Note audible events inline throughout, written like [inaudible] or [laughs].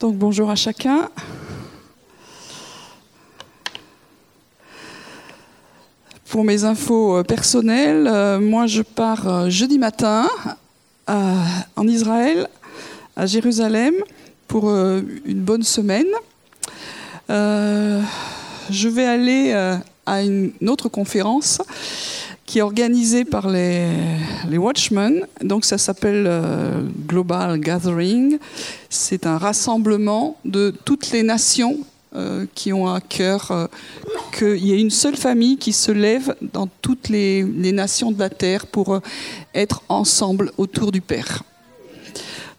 Donc bonjour à chacun. Pour mes infos euh, personnelles, euh, moi je pars euh, jeudi matin en Israël, à Jérusalem, pour une bonne semaine. je vais aller à une autre conférence qui est organisée par les, Watchmen. Donc ça s'appelle Global Gathering. C'est un rassemblement de toutes les nations euh, qui ont à cœur euh, qu'il y ait une seule famille qui se lève dans toutes les, nations de la terre pour euh, être ensemble autour du Père.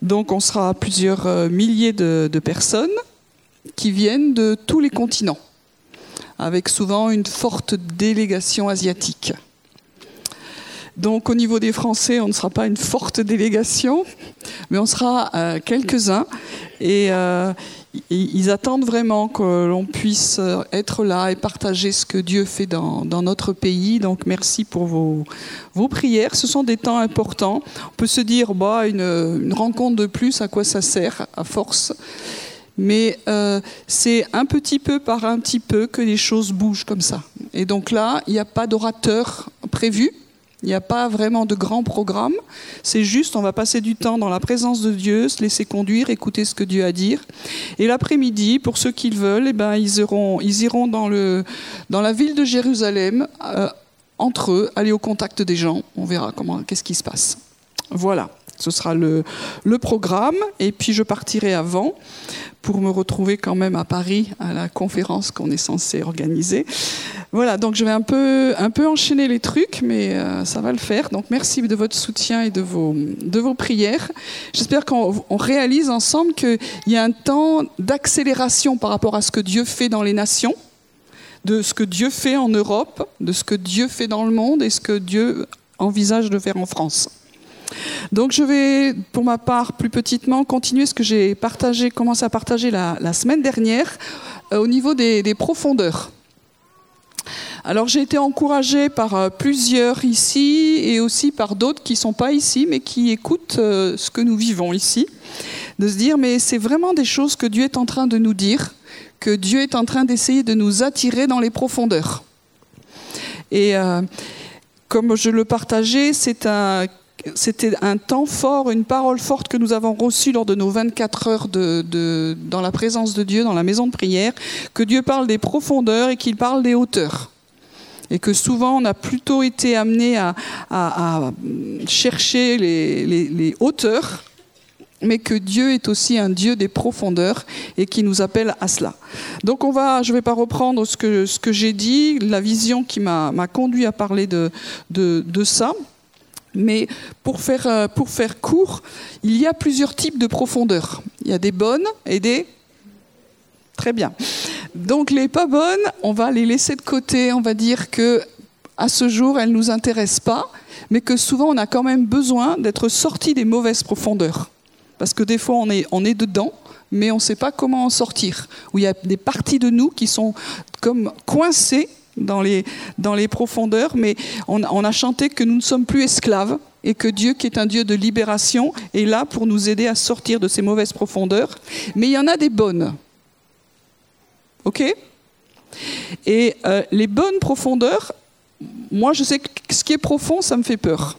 Donc on sera plusieurs milliers de, personnes qui viennent de tous les continents, avec souvent une forte délégation asiatique. Donc au niveau des Français, on ne sera pas une forte délégation, mais on sera quelques-uns. Et ils attendent vraiment que l'on puisse être là et partager ce que Dieu fait dans, notre pays. Donc merci pour vos, prières. Ce sont des temps importants. On peut se dire, bah, une, rencontre de plus, à quoi ça sert à force mais euh, c'est un petit peu par un petit peu que les choses bougent comme ça. Et donc là, il n'y a pas d'orateur prévu. Il n'y a pas vraiment de grand programme. C'est juste, on va passer du temps dans la présence de Dieu, se laisser conduire, écouter ce que Dieu a à dire. Et l'après-midi, pour ceux qui le veulent, eh ben, ils, iront, dans, le, dans la ville de Jérusalem, euh, entre eux, aller au contact des gens. On verra comment, qu'est-ce qui se passe. Voilà. Ce sera le, programme. Et puis je partirai avant pour me retrouver quand même à Paris à la conférence qu'on est censé organiser. Voilà, donc je vais un peu, un peu enchaîner les trucs, mais euh, ça va le faire. Donc merci de votre soutien et de vos, de vos prières. J'espère qu'on réalise ensemble qu'il y a un temps d'accélération par rapport à ce que Dieu fait dans les nations, de ce que Dieu fait en Europe, de ce que Dieu fait dans le monde et ce que Dieu envisage de faire en France. Donc je vais, pour ma part, plus petitement, continuer ce que j'ai partagé, commencé à partager la, semaine dernière euh, au niveau des, profondeurs. Alors j'ai été encouragée par euh, plusieurs ici et aussi par d'autres qui ne sont pas ici mais qui écoutent euh, ce que nous vivons ici, de se dire mais c'est vraiment des choses que Dieu est en train de nous dire, que Dieu est en train d'essayer de nous attirer dans les profondeurs. Et comme je le partageais, c'est un c'était un temps fort, une parole forte que nous avons reçue lors de nos 24 heures dans la présence de Dieu, dans la maison de prière, que Dieu parle des profondeurs et qu'il parle des hauteurs. Et que souvent on a plutôt été amené à, chercher les, hauteurs, mais que Dieu est aussi un Dieu des profondeurs et qui nous appelle à cela. Donc on va, je ne vais pas reprendre ce que, j'ai dit, la vision qui m'a conduit à parler de ça. Mais pour faire, euh, pour faire court, il y a plusieurs types de profondeur. Il y a des bonnes et des... Très bien. Donc les pas bonnes, on va les laisser de côté, on va dire que à ce jour, elles ne nous intéressent pas, mais que souvent on a quand même besoin d'être sorti des mauvaises profondeurs. Parce que des fois on est, on est dedans, mais on ne sait pas comment en sortir. Où il y a des parties de nous qui sont comme coincées dans les, profondeurs, mais on, a chanté que nous ne sommes plus esclaves et que Dieu, qui est un Dieu de libération, est là pour nous aider à sortir de ces mauvaises profondeurs. Mais il y en a des bonnes. OK? Et euh, les bonnes profondeurs, moi je sais que ce qui est profond, ça me fait peur.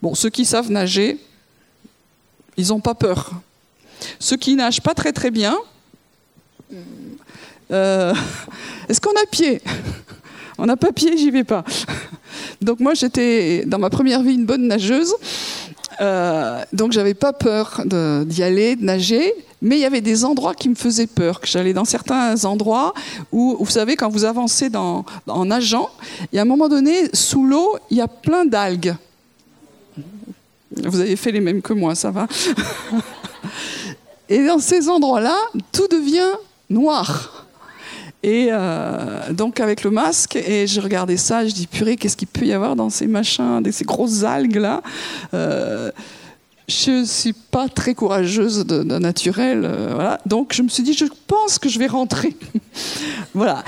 Bon, ceux qui savent nager, ils n'ont pas peur. Ceux qui nagent pas très très bien, euh, est-ce qu'on a pied? On n'a pas pied, j'y vais pas. Donc moi, j'étais dans ma première vie une bonne nageuse. Euh, donc j'avais pas peur d'y aller, de nager, mais il y avait des endroits qui me faisaient peur. J'allais dans certains endroits où, vous savez, quand vous avancez en nageant, et à un moment donné, sous l'eau, il y a plein d'algues. Vous avez fait les mêmes que moi, ça va. [laughs] Et dans ces endroits-là, tout devient noir. Et euh, donc avec le masque, et je regardais ça, je dis purée, qu'est-ce qu'il peut y avoir dans ces machins, ces grosses algues là? Euh, Je suis pas très courageuse de, naturel, euh, voilà. Donc je me suis dit, je pense que je vais rentrer. [laughs] voilà.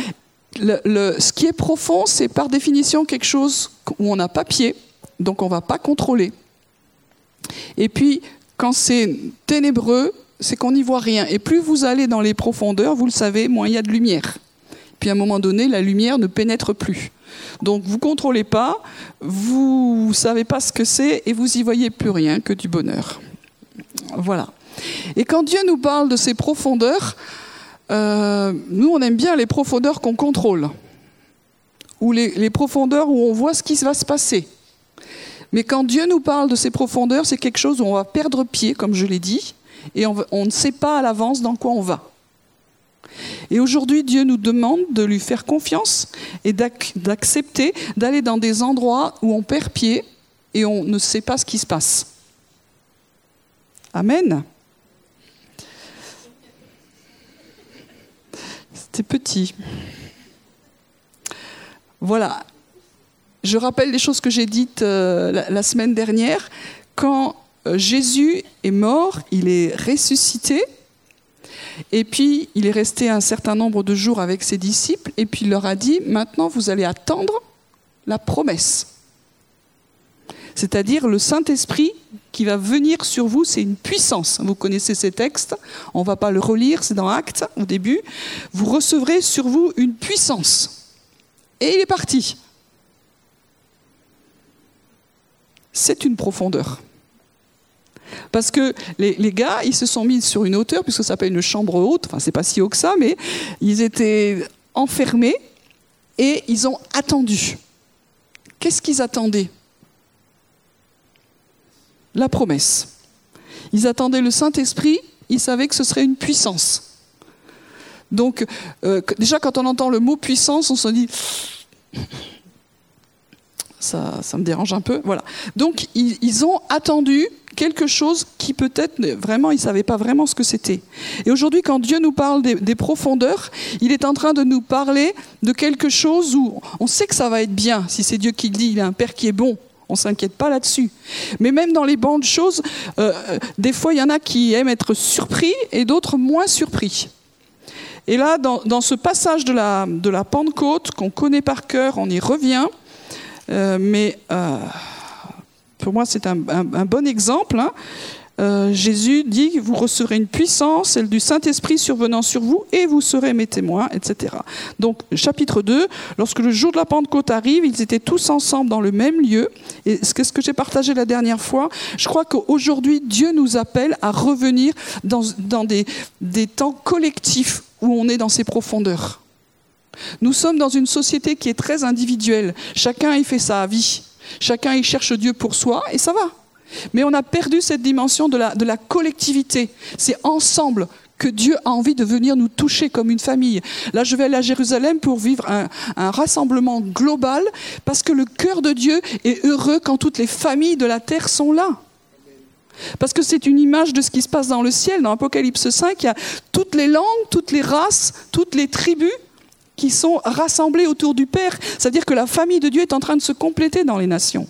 Le, ce qui est profond, c'est par définition quelque chose où on n'a pas pied, donc on va pas contrôler. Et puis, quand c'est ténébreux, c'est qu'on n'y voit rien. Et plus vous allez dans les profondeurs, vous le savez, moins il y a de lumière. Puis à un moment donné, la lumière ne pénètre plus. Donc vous contrôlez pas, vous ne savez pas ce que c'est et vous y voyez plus rien que du bonheur. Voilà. Et quand Dieu nous parle de ces profondeurs, euh, nous on aime bien les profondeurs qu'on contrôle, ou les, profondeurs où on voit ce qui va se passer. Mais quand Dieu nous parle de ces profondeurs, c'est quelque chose où on va perdre pied, comme je l'ai dit, et on ne sait pas à l'avance dans quoi on va. Et aujourd'hui, Dieu nous demande de lui faire confiance et d'accepter d'aller dans des endroits où on perd pied et on ne sait pas ce qui se passe. Amen. C'était petit. Voilà. Je rappelle les choses que j'ai dites euh, la, semaine dernière. Quand Jésus est mort, il est ressuscité. Et puis, il est resté un certain nombre de jours avec ses disciples, et puis il leur a dit, maintenant vous allez attendre la promesse. C'est-à-dire le Saint-Esprit qui va venir sur vous, c'est une puissance. Vous connaissez ces textes, on ne va pas le relire, c'est dans Actes au début. Vous recevrez sur vous une puissance. Et il est parti. C'est une profondeur. Parce que les, gars, ils se sont mis sur une hauteur, puisque ça s'appelle une chambre haute, enfin c'est pas si haut que ça, mais ils étaient enfermés et ils ont attendu. Qu'est-ce qu'ils attendaient? La promesse. Ils attendaient le Saint-Esprit, ils savaient que ce serait une puissance. Donc, euh, déjà, quand on entend le mot puissance, on se dit ça, me dérange un peu. Voilà. Donc, ils ont attendu quelque chose qui peut-être vraiment, ils ne savaient pas vraiment ce que c'était. Et aujourd'hui, quand Dieu nous parle des, profondeurs, il est en train de nous parler de quelque chose où on sait que ça va être bien. Si c'est Dieu qui le dit, il a un Père qui est bon. On ne s'inquiète pas là-dessus. Mais même dans les bandes choses, euh, des fois, il y en a qui aiment être surpris et d'autres moins surpris. Et là, dans, ce passage de la Pentecôte, qu'on connaît par cœur, on y revient. Euh, mais euh, pour moi, c'est un, bon exemple. Hein. Euh, Jésus dit vous recevrez une puissance, celle du Saint-Esprit survenant sur vous, et vous serez mes témoins, etc. Donc, chapitre 2, lorsque le jour de la Pentecôte arrive, ils étaient tous ensemble dans le même lieu. Et ce que, ce que j'ai partagé la dernière fois, je crois qu'aujourd'hui, Dieu nous appelle à revenir dans, des, des temps collectifs où on est dans ses profondeurs. Nous sommes dans une société qui est très individuelle. Chacun y fait sa vie. Chacun y cherche Dieu pour soi et ça va. Mais on a perdu cette dimension de la, collectivité. C'est ensemble que Dieu a envie de venir nous toucher comme une famille. Là, je vais aller à Jérusalem pour vivre un, un, rassemblement global parce que le cœur de Dieu est heureux quand toutes les familles de la terre sont là. Parce que c'est une image de ce qui se passe dans le ciel. Dans Apocalypse 5, il y a toutes les langues, toutes les races, toutes les tribus qui sont rassemblés autour du Père. C'est-à-dire que la famille de Dieu est en train de se compléter dans les nations.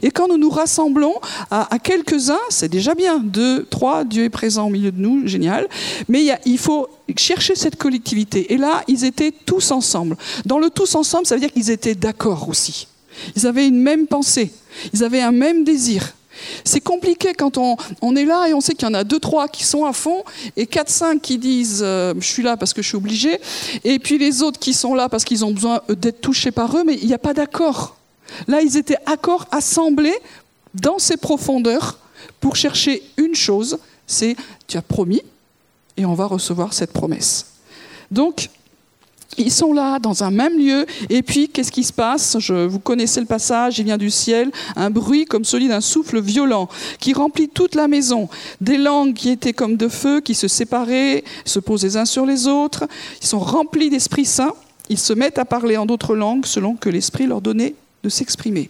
Et quand nous nous rassemblons à, quelques-uns, c'est déjà bien. Deux, trois, Dieu est présent au milieu de nous, génial. Mais il, faut chercher cette collectivité. Et là, ils étaient tous ensemble. Dans le tous ensemble, ça veut dire qu'ils étaient d'accord aussi. Ils avaient une même pensée. Ils avaient un même désir. C'est compliqué quand on, est là et on sait qu'il y en a deux, trois qui sont à fond et quatre, cinq qui disent euh, je suis là parce que je suis obligé et puis les autres qui sont là parce qu'ils ont besoin d'être touchés par eux, mais il n'y a pas d'accord. Là, ils étaient accords assemblés dans ces profondeurs pour chercher une chose, c'est tu as promis et on va recevoir cette promesse. Donc, ils sont là, dans un même lieu, et puis qu'est-ce qui se passe? Je, Vous connaissez le passage, il vient du ciel, un bruit comme celui d'un souffle violent qui remplit toute la maison. Des langues qui étaient comme de feu, qui se séparaient, se posent les uns sur les autres. Ils sont remplis d'Esprit Saint. Ils se mettent à parler en d'autres langues selon que l'Esprit leur donnait de s'exprimer.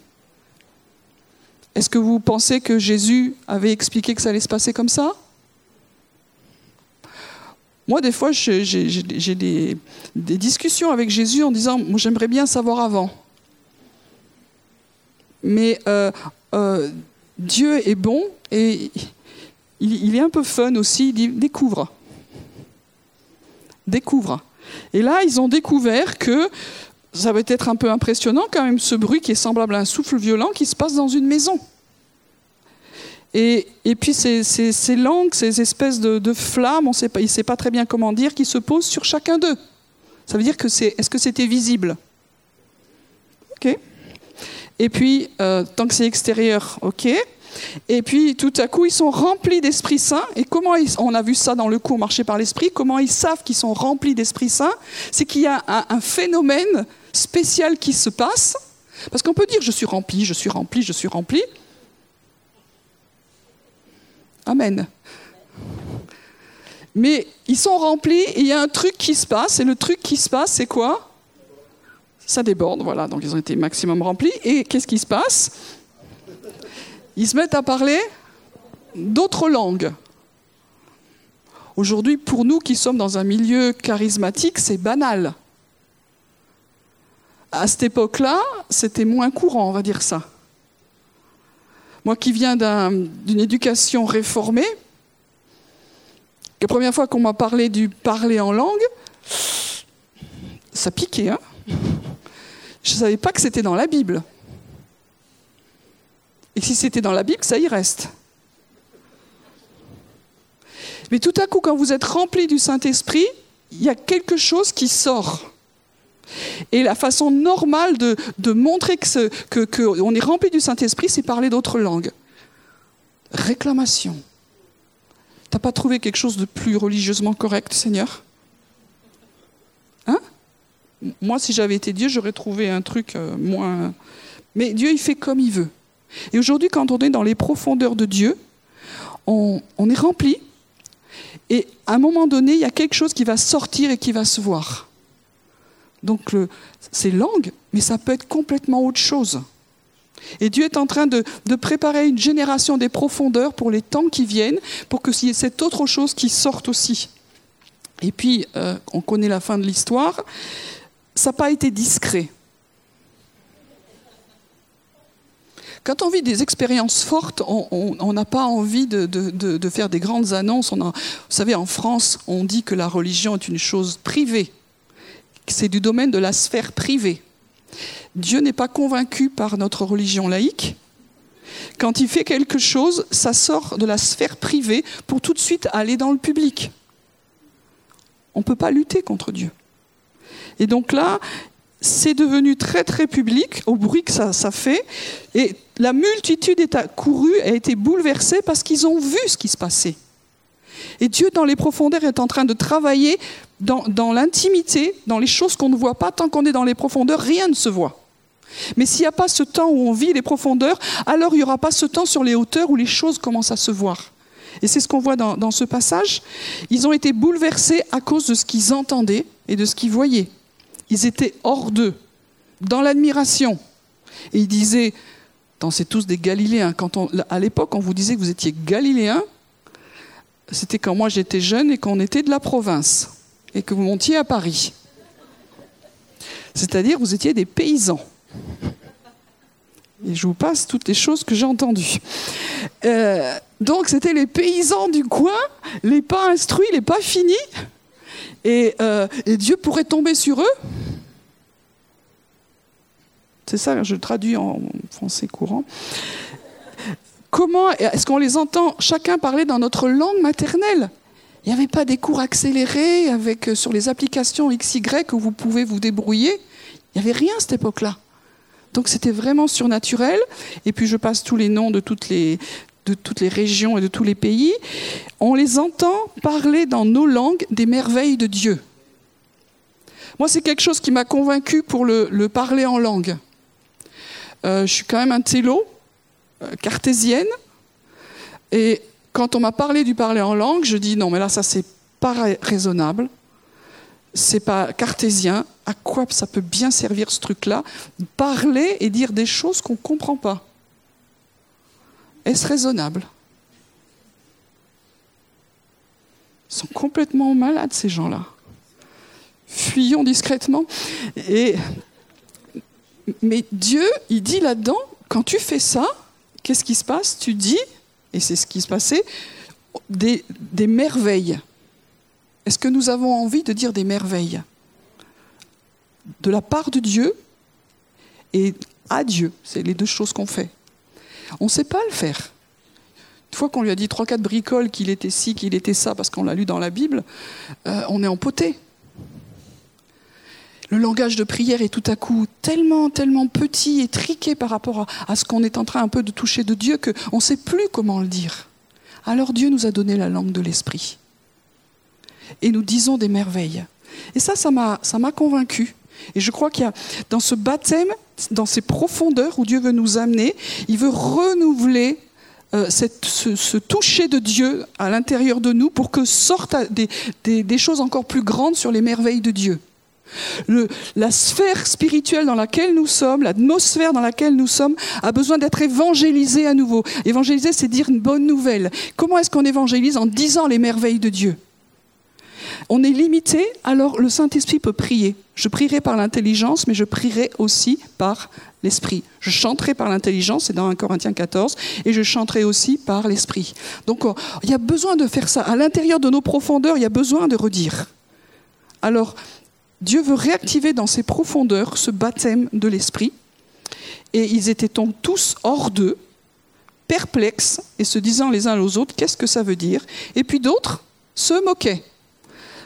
Est-ce que vous pensez que Jésus avait expliqué que ça allait se passer comme ça? Moi, des fois, j'ai des, discussions avec Jésus en disant, moi, j'aimerais bien savoir avant. Mais euh, euh, Dieu est bon et il, est un peu fun aussi. Il dit, découvre. Découvre. Et là, ils ont découvert que ça va être un peu impressionnant quand même, ce bruit qui est semblable à un souffle violent qui se passe dans une maison. Et, puis ces, langues, ces espèces de, flammes, on il ne sait pas très bien comment dire, qui se posent sur chacun d'eux. Ça veut dire que c'est. Est-ce que c'était visible? Ok. Et puis, euh, tant que c'est extérieur, ok. Et puis, tout à coup, ils sont remplis d'Esprit Saint. Et comment ils, on a vu ça dans le cours Marcher par l'Esprit Comment ils savent qu'ils sont remplis d'Esprit Saint? C'est qu'il y a un phénomène spécial qui se passe. Parce qu'on peut dire je suis rempli, je suis rempli, je suis rempli. Amen. Mais ils sont remplis et il y a un truc qui se passe. Et le truc qui se passe, c'est quoi? Ça déborde, voilà. Donc ils ont été maximum remplis. Et qu'est-ce qui se passe? Ils se mettent à parler d'autres langues. Aujourd'hui, pour nous qui sommes dans un milieu charismatique, c'est banal. À cette époque-là, c'était moins courant, on va dire ça. Moi qui viens d'une éducation réformée, la première fois qu'on m'a parlé du parler en langue, ça piquait. Hein Je ne savais pas que c'était dans la Bible. Et si c'était dans la Bible, ça y reste. Mais tout à coup, quand vous êtes rempli du Saint-Esprit, il y a quelque chose qui sort. Et la façon normale de, montrer qu'on est rempli du Saint-Esprit, c'est parler d'autres langues. Réclamation. T'as pas trouvé quelque chose de plus religieusement correct, Seigneur? Hein? Moi, si j'avais été Dieu, j'aurais trouvé un truc euh, moins. Mais Dieu, il fait comme il veut. Et aujourd'hui, quand on est dans les profondeurs de Dieu, on est rempli. Et à un moment donné, il y a quelque chose qui va sortir et qui va se voir. Donc c'est langue, mais ça peut être complètement autre chose. Et Dieu est en train de, préparer une génération des profondeurs pour les temps qui viennent, pour que cette autre chose qui sorte aussi. Et puis, euh, on connaît la fin de l'histoire, ça n'a pas été discret. Quand on vit des expériences fortes, on n'a pas envie de, faire des grandes annonces. Vous savez, en France, on dit que la religion est une chose privée c'est du domaine de la sphère privée. Dieu n'est pas convaincu par notre religion laïque. Quand il fait quelque chose, ça sort de la sphère privée pour tout de suite aller dans le public. On ne peut pas lutter contre Dieu. Et donc là, c'est devenu très très public, au bruit que ça, ça fait, et la multitude est accourue, a été bouleversée parce qu'ils ont vu ce qui se passait. Et Dieu, dans les profondeurs, est en train de travailler dans, l'intimité, dans les choses qu'on ne voit pas. Tant qu'on est dans les profondeurs, rien ne se voit. Mais s'il n'y a pas ce temps où on vit les profondeurs, alors il n'y aura pas ce temps sur les hauteurs où les choses commencent à se voir. Et c'est ce qu'on voit dans, ce passage. Ils ont été bouleversés à cause de ce qu'ils entendaient et de ce qu'ils voyaient. Ils étaient hors d'eux, dans l'admiration. Et ils disaient, c'est tous des Galiléens. Quand à l'époque, on vous disait que vous étiez Galiléens, c'était quand moi j'étais jeune et qu'on était de la province et que vous montiez à Paris. C'est-à-dire vous étiez des paysans. Et je vous passe toutes les choses que j'ai entendues. Euh, donc c'était les paysans du coin, les pas instruits, les pas finis. Et, euh, Dieu pourrait tomber sur eux. C'est ça, je traduis en français courant. Comment est-ce qu'on les entend chacun parler dans notre langue maternelle? Il n'y avait pas des cours accélérés avec euh, sur les applications XY où vous pouvez vous débrouiller? Il n'y avait rien à cette époque-là. Donc c'était vraiment surnaturel. Et puis je passe tous les noms de toutes les, régions et de tous les pays. On les entend parler dans nos langues des merveilles de Dieu. Moi, c'est quelque chose qui m'a convaincu pour le, le, parler en langue. Euh, je suis quand même un télo, cartésienne. Et quand on m'a parlé du parler en langue, je dis non, mais là, ça, c'est pas raisonnable. C'est pas cartésien. À quoi ça peut bien servir ce truc-là? Parler et dire des choses qu'on ne comprend pas. Est-ce raisonnable? Ils sont complètement malades, ces gens-là. Fuyons discrètement. Et, mais Dieu, il dit là-dedans, quand tu fais ça, qu'est-ce qui se passe? Tu dis, et c'est ce qui se passait, des, merveilles. Est-ce que nous avons envie de dire des merveilles? De la part de Dieu et à Dieu. C'est les deux choses qu'on fait. On ne sait pas le faire. Une fois qu'on lui a dit trois, quatre bricoles qu'il était ci, qu'il était ça, parce qu'on l'a lu dans la Bible, euh, on est empoté. Le langage de prière est tout à coup tellement, tellement petit et triqué par rapport à, ce qu'on est en train un peu de toucher de Dieu qu'on ne sait plus comment le dire. Alors Dieu nous a donné la langue de l'esprit. Et nous disons des merveilles. Et ça, ça m'a, convaincu. Et je crois qu'il y a dans ce baptême, dans ces profondeurs où Dieu veut nous amener, il veut renouveler euh, ce, toucher de Dieu à l'intérieur de nous pour que sortent des, choses encore plus grandes sur les merveilles de Dieu. La sphère spirituelle dans laquelle nous sommes, l'atmosphère dans laquelle nous sommes, a besoin d'être évangélisée à nouveau. Évangéliser, c'est dire une bonne nouvelle. Comment est-ce qu'on évangélise En disant les merveilles de Dieu? On est limité, alors le Saint-Esprit peut prier. Je prierai par l'intelligence, mais je prierai aussi par l'esprit. Je chanterai par l'intelligence, c'est dans 1 Corinthiens 14, et je chanterai aussi par l'esprit. Donc oh, il y a besoin de faire ça. À l'intérieur de nos profondeurs, il y a besoin de redire. Alors, Dieu veut réactiver dans ses profondeurs ce baptême de l'esprit. Et ils étaient donc tous hors d'eux, perplexes, et se disant les uns aux autres, qu'est-ce que ça veut dire? Et puis d'autres se moquaient.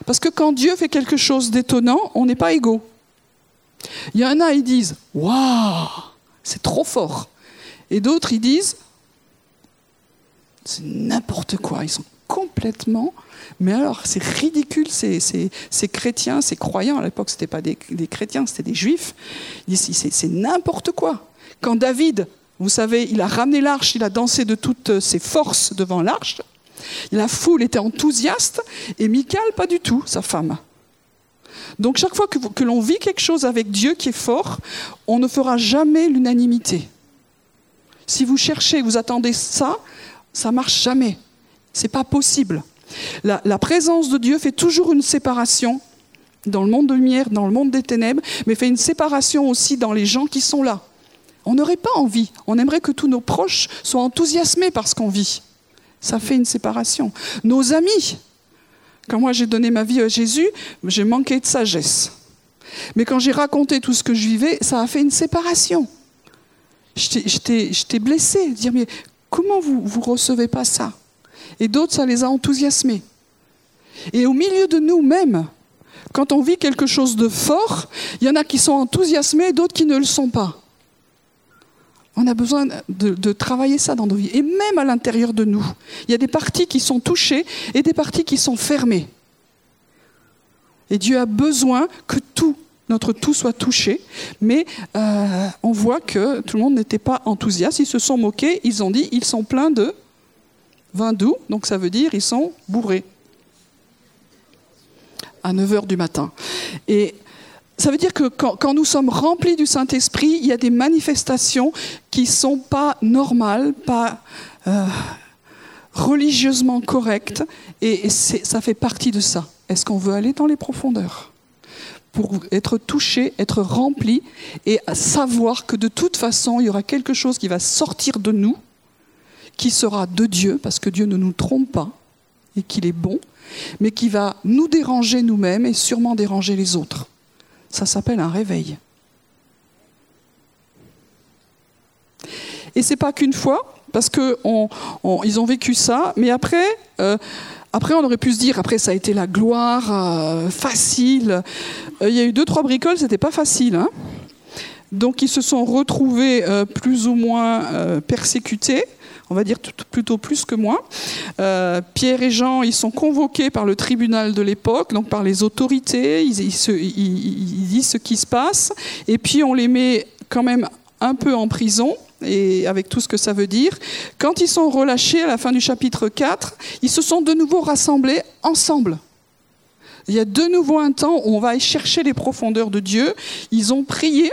Parce que quand Dieu fait quelque chose d'étonnant, on n'est pas égaux. Il y en a, ils disent Waouh, c'est trop fort. Et d'autres, ils disent C'est n'importe quoi. Ils sont complètement. Mais alors, c'est ridicule, ces, chrétiens, ces croyants. À l'époque, ce n'étaient pas des, chrétiens, c'était des juifs. C'est n'importe quoi. Quand David, vous savez, il a ramené l'arche, il a dansé de toutes ses forces devant l'arche. La foule était enthousiaste et Michal, pas du tout, sa femme. Donc chaque fois que, l'on vit quelque chose avec Dieu qui est fort, on ne fera jamais l'unanimité. Si vous cherchez, vous attendez ça, ça marche jamais. C'est pas possible. La, présence de Dieu fait toujours une séparation dans le monde de lumière, dans le monde des ténèbres, mais fait une séparation aussi dans les gens qui sont là. On n'aurait pas envie. On aimerait que tous nos proches soient enthousiasmés par ce qu'on vit. Ça fait une séparation. Nos amis, quand moi j'ai donné ma vie à Jésus, j'ai manqué de sagesse. Mais quand j'ai raconté tout ce que je vivais, ça a fait une séparation. J'étais blessé, dire mais comment vous vous recevez pas ça? Et d'autres, ça les a enthousiasmés. Et au milieu de nous-mêmes, quand on vit quelque chose de fort, il y en a qui sont enthousiasmés et d'autres qui ne le sont pas. On a besoin de, travailler ça dans nos vies. Et même à l'intérieur de nous, il y a des parties qui sont touchées et des parties qui sont fermées. Et Dieu a besoin que tout, notre tout soit touché. Mais euh, on voit que tout le monde n'était pas enthousiaste. Ils se sont moqués. Ils ont dit, ils sont pleins de vin doux. Donc ça veut dire, ils sont bourrés. À 9 h du matin. Et ça veut dire que quand, nous sommes remplis du Saint-Esprit, il y a des manifestations qui ne sont pas normales, pas euh, religieusement correctes, et, ça fait partie de ça. Est-ce qu'on veut aller dans les profondeurs pour être touché, être rempli, et savoir que de toute façon, il y aura quelque chose qui va sortir de nous, qui sera de Dieu, parce que Dieu ne nous trompe pas, et qu'il est bon, mais qui va nous déranger nous-mêmes et sûrement déranger les autres. Ça s'appelle un réveil. Et c'est pas qu'une fois, parce qu'ils ont vécu ça, mais après, euh, après on aurait pu se dire, après ça a été la gloire euh, facile. Euh, il y a eu deux trois bricoles, c'était pas facile. Hein. Donc ils se sont retrouvés plus ou moins persécutés on va dire plutôt plus que moi. Euh, Pierre et Jean, ils sont convoqués par le tribunal de l'époque, donc par les autorités, ils, disent ce qui se passe, et puis on les met quand même un peu en prison, et avec tout ce que ça veut dire. Quand ils sont relâchés à la fin du chapitre 4, ils se sont de nouveau rassemblés ensemble. Il y a de nouveau un temps où on va aller chercher les profondeurs de Dieu. Ils ont prié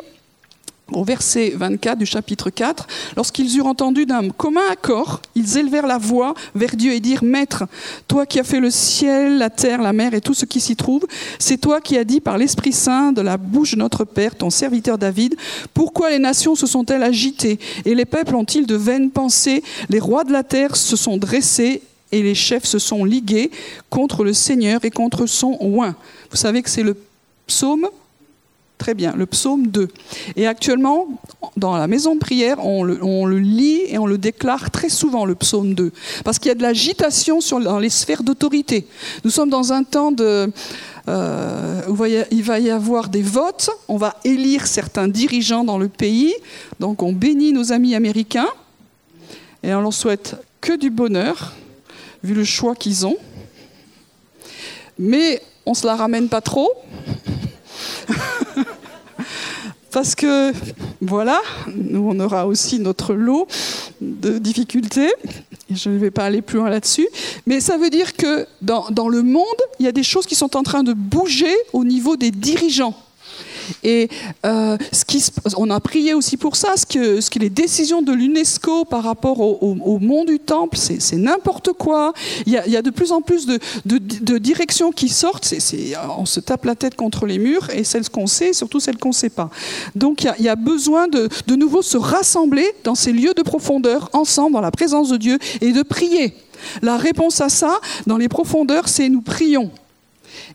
au verset 24 du chapitre 4, lorsqu'ils eurent entendu d'un commun accord, ils élevèrent la voix vers Dieu et dirent, Maître, toi qui as fait le ciel, la terre, la mer et tout ce qui s'y trouve, c'est toi qui as dit par l'Esprit Saint de la bouche de notre Père, ton serviteur David, pourquoi les nations se sont-elles agitées et les peuples ont-ils de vaines pensées? Les rois de la terre se sont dressés et les chefs se sont ligués contre le Seigneur et contre son oint. Vous savez que c'est le psaume Très bien, le psaume 2. Et actuellement, dans la maison de prière, on le, lit et on le déclare très souvent, le psaume 2, parce qu'il y a de l'agitation dans les sphères d'autorité. Nous sommes dans un temps de... Euh, où il va y avoir des votes, on va élire certains dirigeants dans le pays, donc on bénit nos amis américains, et on leur souhaite que du bonheur, vu le choix qu'ils ont. Mais on se la ramène pas trop. Parce que, voilà, nous, on aura aussi notre lot de difficultés. Je ne vais pas aller plus loin là-dessus. Mais ça veut dire que dans, dans le monde, il y a des choses qui sont en train de bouger au niveau des dirigeants. Et euh, ce qui, on a prié aussi pour ça, ce que, ce que les décisions de l'UNESCO par rapport au, au, monde du temple, c'est n'importe quoi. Il y, a, de plus en plus de, directions qui sortent. on se tape la tête contre les murs et celles qu'on sait, surtout celles qu'on ne sait pas. Donc il y a, il y a besoin de, de nouveau se rassembler dans ces lieux de profondeur, ensemble, dans la présence de Dieu, et de prier. La réponse à ça, dans les profondeurs, c'est nous prions.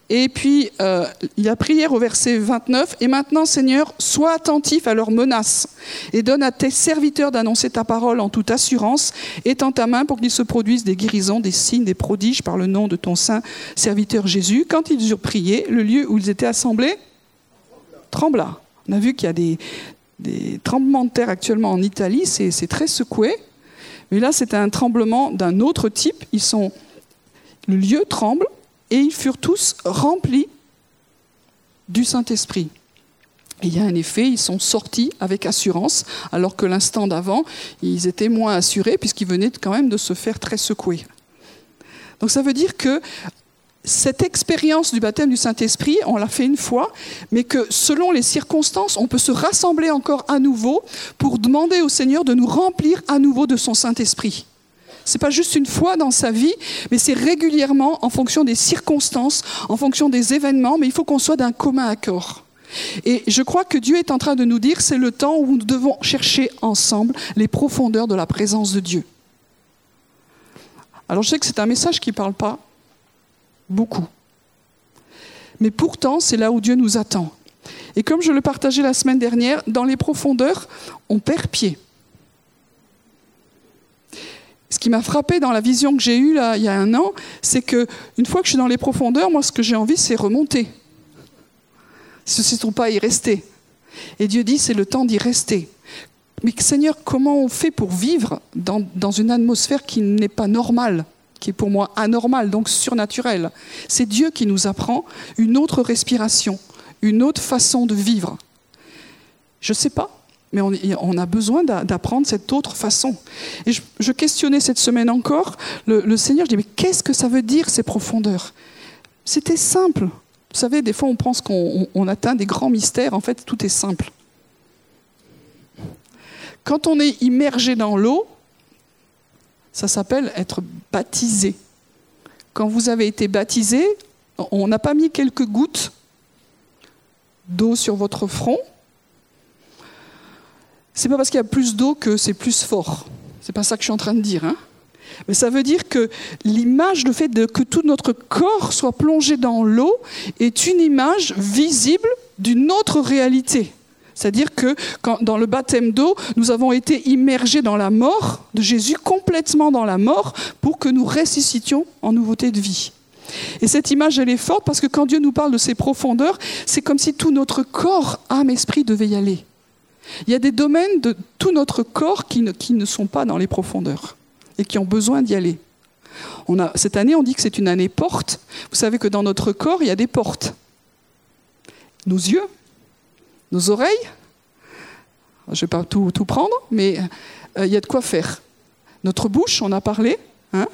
Et puis, euh, a prière au verset 29. Et maintenant, Seigneur, sois attentif à leurs menaces et donne à tes serviteurs d'annoncer ta parole en toute assurance. Étends ta main pour qu'ils se produisent des guérisons, des signes, des prodiges par le nom de ton saint serviteur Jésus. Quand ils eurent prié, le lieu où ils étaient assemblés trembla. On a vu qu'il y a des, des tremblements de terre actuellement en Italie. C'est très secoué. Mais là, c'est un tremblement d'un autre type. Ils sont, le lieu tremble et ils furent tous remplis du Saint-Esprit. il y a un effet, ils sont sortis avec assurance, alors que l'instant d'avant, ils étaient moins assurés, puisqu'ils venaient quand même de se faire très secouer. Donc ça veut dire que cette expérience du baptême du Saint-Esprit, on l'a fait une fois, mais que selon les circonstances, on peut se rassembler encore à nouveau pour demander au Seigneur de nous remplir à nouveau de son Saint-Esprit. C'est pas juste une fois dans sa vie, mais c'est régulièrement en fonction des circonstances, en fonction des événements, mais il faut qu'on soit d'un commun accord. Et je crois que Dieu est en train de nous dire, c'est le temps où nous devons chercher ensemble les profondeurs de la présence de Dieu. Alors je sais que c'est un message qui ne parle pas beaucoup. Mais pourtant, c'est là où Dieu nous attend. Et comme je le partageais la semaine dernière, dans les profondeurs, on perd pied. Ce qui m'a frappé dans la vision que j'ai eue là, il y a un an, c'est que une fois que je suis dans les profondeurs, moi, ce que j'ai envie, c'est remonter. Ce ne sont pas y rester. Et Dieu dit, c'est le temps d'y rester. Mais Seigneur, comment on fait pour vivre dans, dans une atmosphère qui n'est pas normale, qui est pour moi anormale, donc surnaturelle? C'est Dieu qui nous apprend une autre respiration, une autre façon de vivre. Je ne sais pas, mais on, a besoin d'apprendre cette autre façon. Et je, questionnais cette semaine encore le, Seigneur, je dis, mais qu'est-ce que ça veut dire ces profondeurs? C'était simple. Vous savez, des fois on pense qu'on atteint des grands mystères, en fait tout est simple. Quand on est immergé dans l'eau, ça s'appelle être baptisé. Quand vous avez été baptisé, on n'a pas mis quelques gouttes d'eau sur votre front, c'est pas parce qu'il y a plus d'eau que c'est plus fort. C'est pas ça que je suis en train de dire. Hein. Mais ça veut dire que l'image, le fait de, que tout notre corps soit plongé dans l'eau, est une image visible d'une autre réalité. C'est-à-dire que dans le baptême d'eau, nous avons été immergés dans la mort de Jésus, complètement dans la mort, pour que nous ressuscitions en nouveauté de vie. Et cette image, elle est forte parce que quand Dieu nous parle de ses profondeurs, c'est comme si tout notre corps, âme, esprit devait y aller. Il y a des domaines de tout notre corps qui ne, sont pas dans les profondeurs et qui ont besoin d'y aller. cette année, on dit que c'est une année porte. Vous savez que dans notre corps, il y a des portes. Nos yeux, nos oreilles, je ne vais pas tout, prendre, mais euh, il y a de quoi faire. Notre bouche, on a parlé. Hein.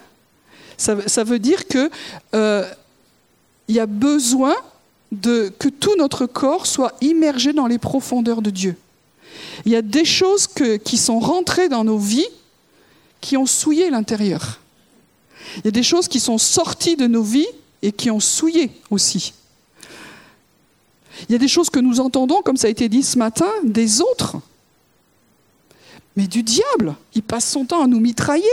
ça, veut dire qu'il euh, y a besoin que tout notre corps soit immergé dans les profondeurs de Dieu. Il y a des choses qui sont rentrées dans nos vies qui ont souillé l'intérieur. Il y a des choses qui sont sorties de nos vies et qui ont souillé aussi. Il y a des choses que nous entendons, comme ça a été dit ce matin, des autres. Mais du diable, il passe son temps à nous mitrailler.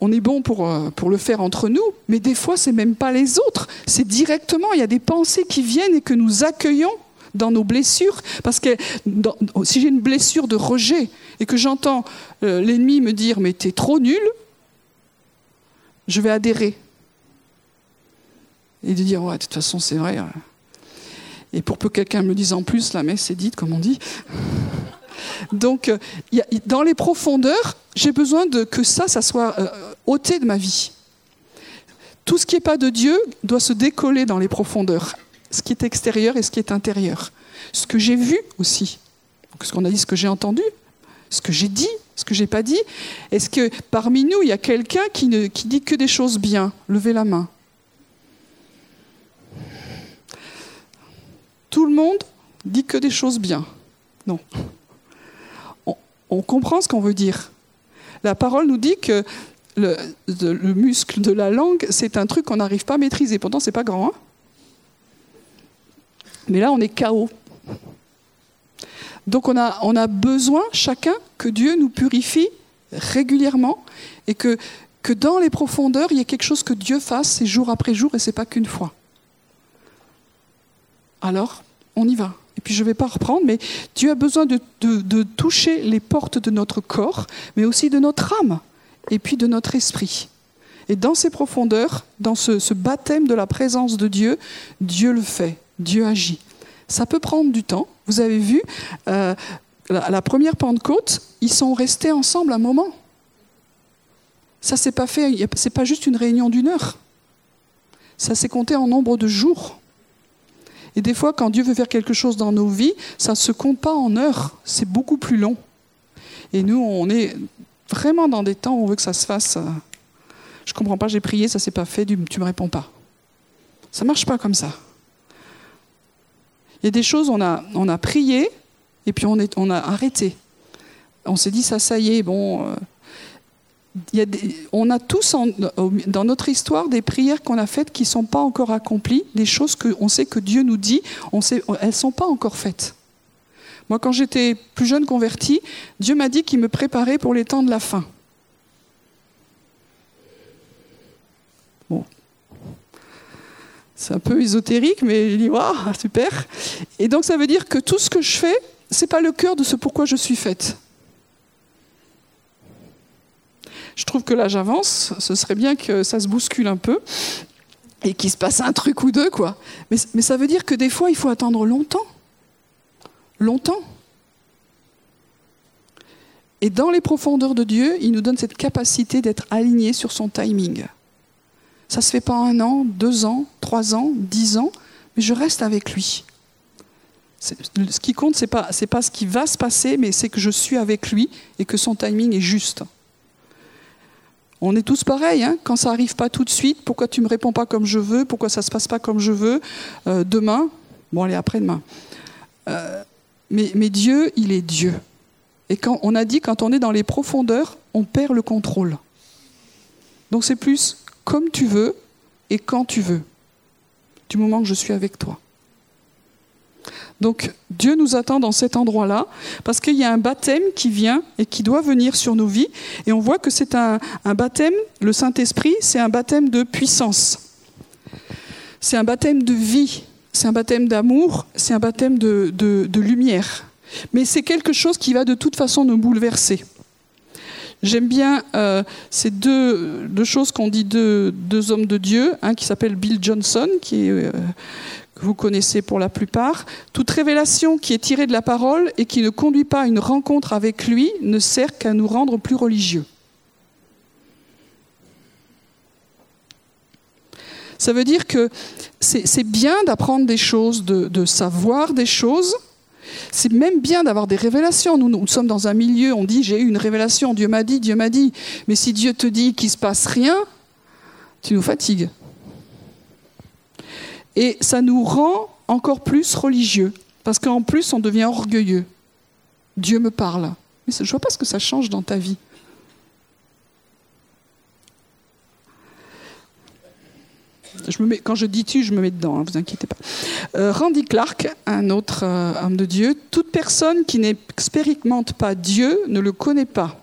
on est bon pour, euh, le faire entre nous, mais des fois, c'est même pas les autres. C'est directement, il y a des pensées qui viennent et que nous accueillons dans nos blessures. Parce que si j'ai une blessure de rejet et que j'entends euh, l'ennemi me dire Mais t'es trop nul, je vais adhérer. Et de dire Ouais, de toute façon, c'est vrai. Et pour peu que quelqu'un me dise en plus, la messe est dite, comme on dit. [laughs] Donc, euh, dans les profondeurs, j'ai besoin de, que ça, ça soit euh, ôté de ma vie. Tout ce qui n'est pas de Dieu doit se décoller dans les profondeurs. Ce qui est extérieur et ce qui est intérieur. Ce que j'ai vu aussi. ce qu'on a dit, ce que j'ai entendu, ce que j'ai dit, ce que j'ai pas dit. Est-ce que parmi nous, il y a quelqu'un qui ne qui dit que des choses bien? Levez la main. Tout le monde dit que des choses bien. Non on comprend ce qu'on veut dire. La parole nous dit que le, muscle de la langue, c'est un truc qu'on n'arrive pas à maîtriser. Pourtant, c'est pas grand. Hein. Mais là, on est chaos. Donc, on a, besoin, chacun, que Dieu nous purifie régulièrement et que, dans les profondeurs, il y ait quelque chose que Dieu fasse, c'est jour après jour, et c'est pas qu'une fois. Alors, on y va. Et puis je ne vais pas reprendre, mais Dieu a besoin de, toucher les portes de notre corps, mais aussi de notre âme, et puis de notre esprit. Et dans ces profondeurs, dans ce, baptême de la présence de Dieu, Dieu le fait, Dieu agit. Ça peut prendre du temps. Vous avez vu, euh, la, première Pentecôte, ils sont restés ensemble un moment. Ça s'est pas fait, c'est pas juste une réunion d'une heure. Ça s'est compté en nombre de jours. Et des fois, quand Dieu veut faire quelque chose dans nos vies, ça ne se compte pas en heures, c'est beaucoup plus long. Et nous, on est vraiment dans des temps où on veut que ça se fasse. Euh, je ne comprends pas, j'ai prié, ça ne s'est pas fait, tu ne me réponds pas. Ça ne marche pas comme ça. Il y a des choses, on a, on a prié, et puis on, a arrêté. On s'est dit, ça, ça y est, bon, euh, on a tous dans notre histoire des prières qu'on a faites qui ne sont pas encore accomplies, des choses qu'on sait que Dieu nous dit, on sait, elles ne sont pas encore faites. Moi, quand j'étais plus jeune convertie, Dieu m'a dit qu'il me préparait pour les temps de la fin. Bon. C'est un peu ésotérique, mais je dis, waouh, super. Et donc, ça veut dire que tout ce que je fais, ce n'est pas le cœur de ce pourquoi je suis faite. Je trouve que là, j'avance. Ce serait bien que ça se bouscule un peu et qu'il se passe un truc ou deux, quoi. Mais, mais ça veut dire que des fois, il faut attendre longtemps. Longtemps. Et dans les profondeurs de Dieu, il nous donne cette capacité d'être aligné sur son timing. Ça ne se fait pas un an, deux ans, trois ans, dix ans, mais je reste avec lui. Ce qui compte, ce n'est pas, pas ce qui va se passer, mais c'est que je suis avec lui et que son timing est juste. On est tous pareils, hein quand ça n'arrive pas tout de suite, pourquoi tu ne me réponds pas comme je veux, pourquoi ça ne se passe pas comme je veux, euh, demain, bon allez, après-demain. Euh, mais, mais Dieu, il est Dieu. Et quand on a dit, quand on est dans les profondeurs, on perd le contrôle. Donc c'est plus comme tu veux et quand tu veux, du moment que je suis avec toi. Donc Dieu nous attend dans cet endroit-là parce qu'il y a un baptême qui vient et qui doit venir sur nos vies. Et on voit que c'est un, baptême, le Saint-Esprit, c'est un baptême de puissance. C'est un baptême de vie, c'est un baptême d'amour, c'est un baptême de, lumière. Mais c'est quelque chose qui va de toute façon nous bouleverser. J'aime bien euh, ces deux, choses qu'ont dit deux, hommes de Dieu, un qui s'appelle Bill Johnson, euh, que vous connaissez pour la plupart, toute révélation qui est tirée de la parole et qui ne conduit pas à une rencontre avec lui ne sert qu'à nous rendre plus religieux. Ça veut dire que c'est bien d'apprendre des choses, de, savoir des choses. C'est même bien d'avoir des révélations. Nous, nous, sommes dans un milieu, on dit j'ai eu une révélation, Dieu m'a dit, Dieu m'a dit. Mais si Dieu te dit qu'il ne se passe rien, tu nous fatigues. Et ça nous rend encore plus religieux, parce qu'en plus, on devient orgueilleux. Dieu me parle. Mais je ne vois pas ce que ça change dans ta vie. Quand je dis tu, je me mets dedans, ne hein, vous inquiétez pas. Euh, Randy Clark, un autre euh, homme de Dieu, toute personne qui n'expérimente pas Dieu ne le connaît pas.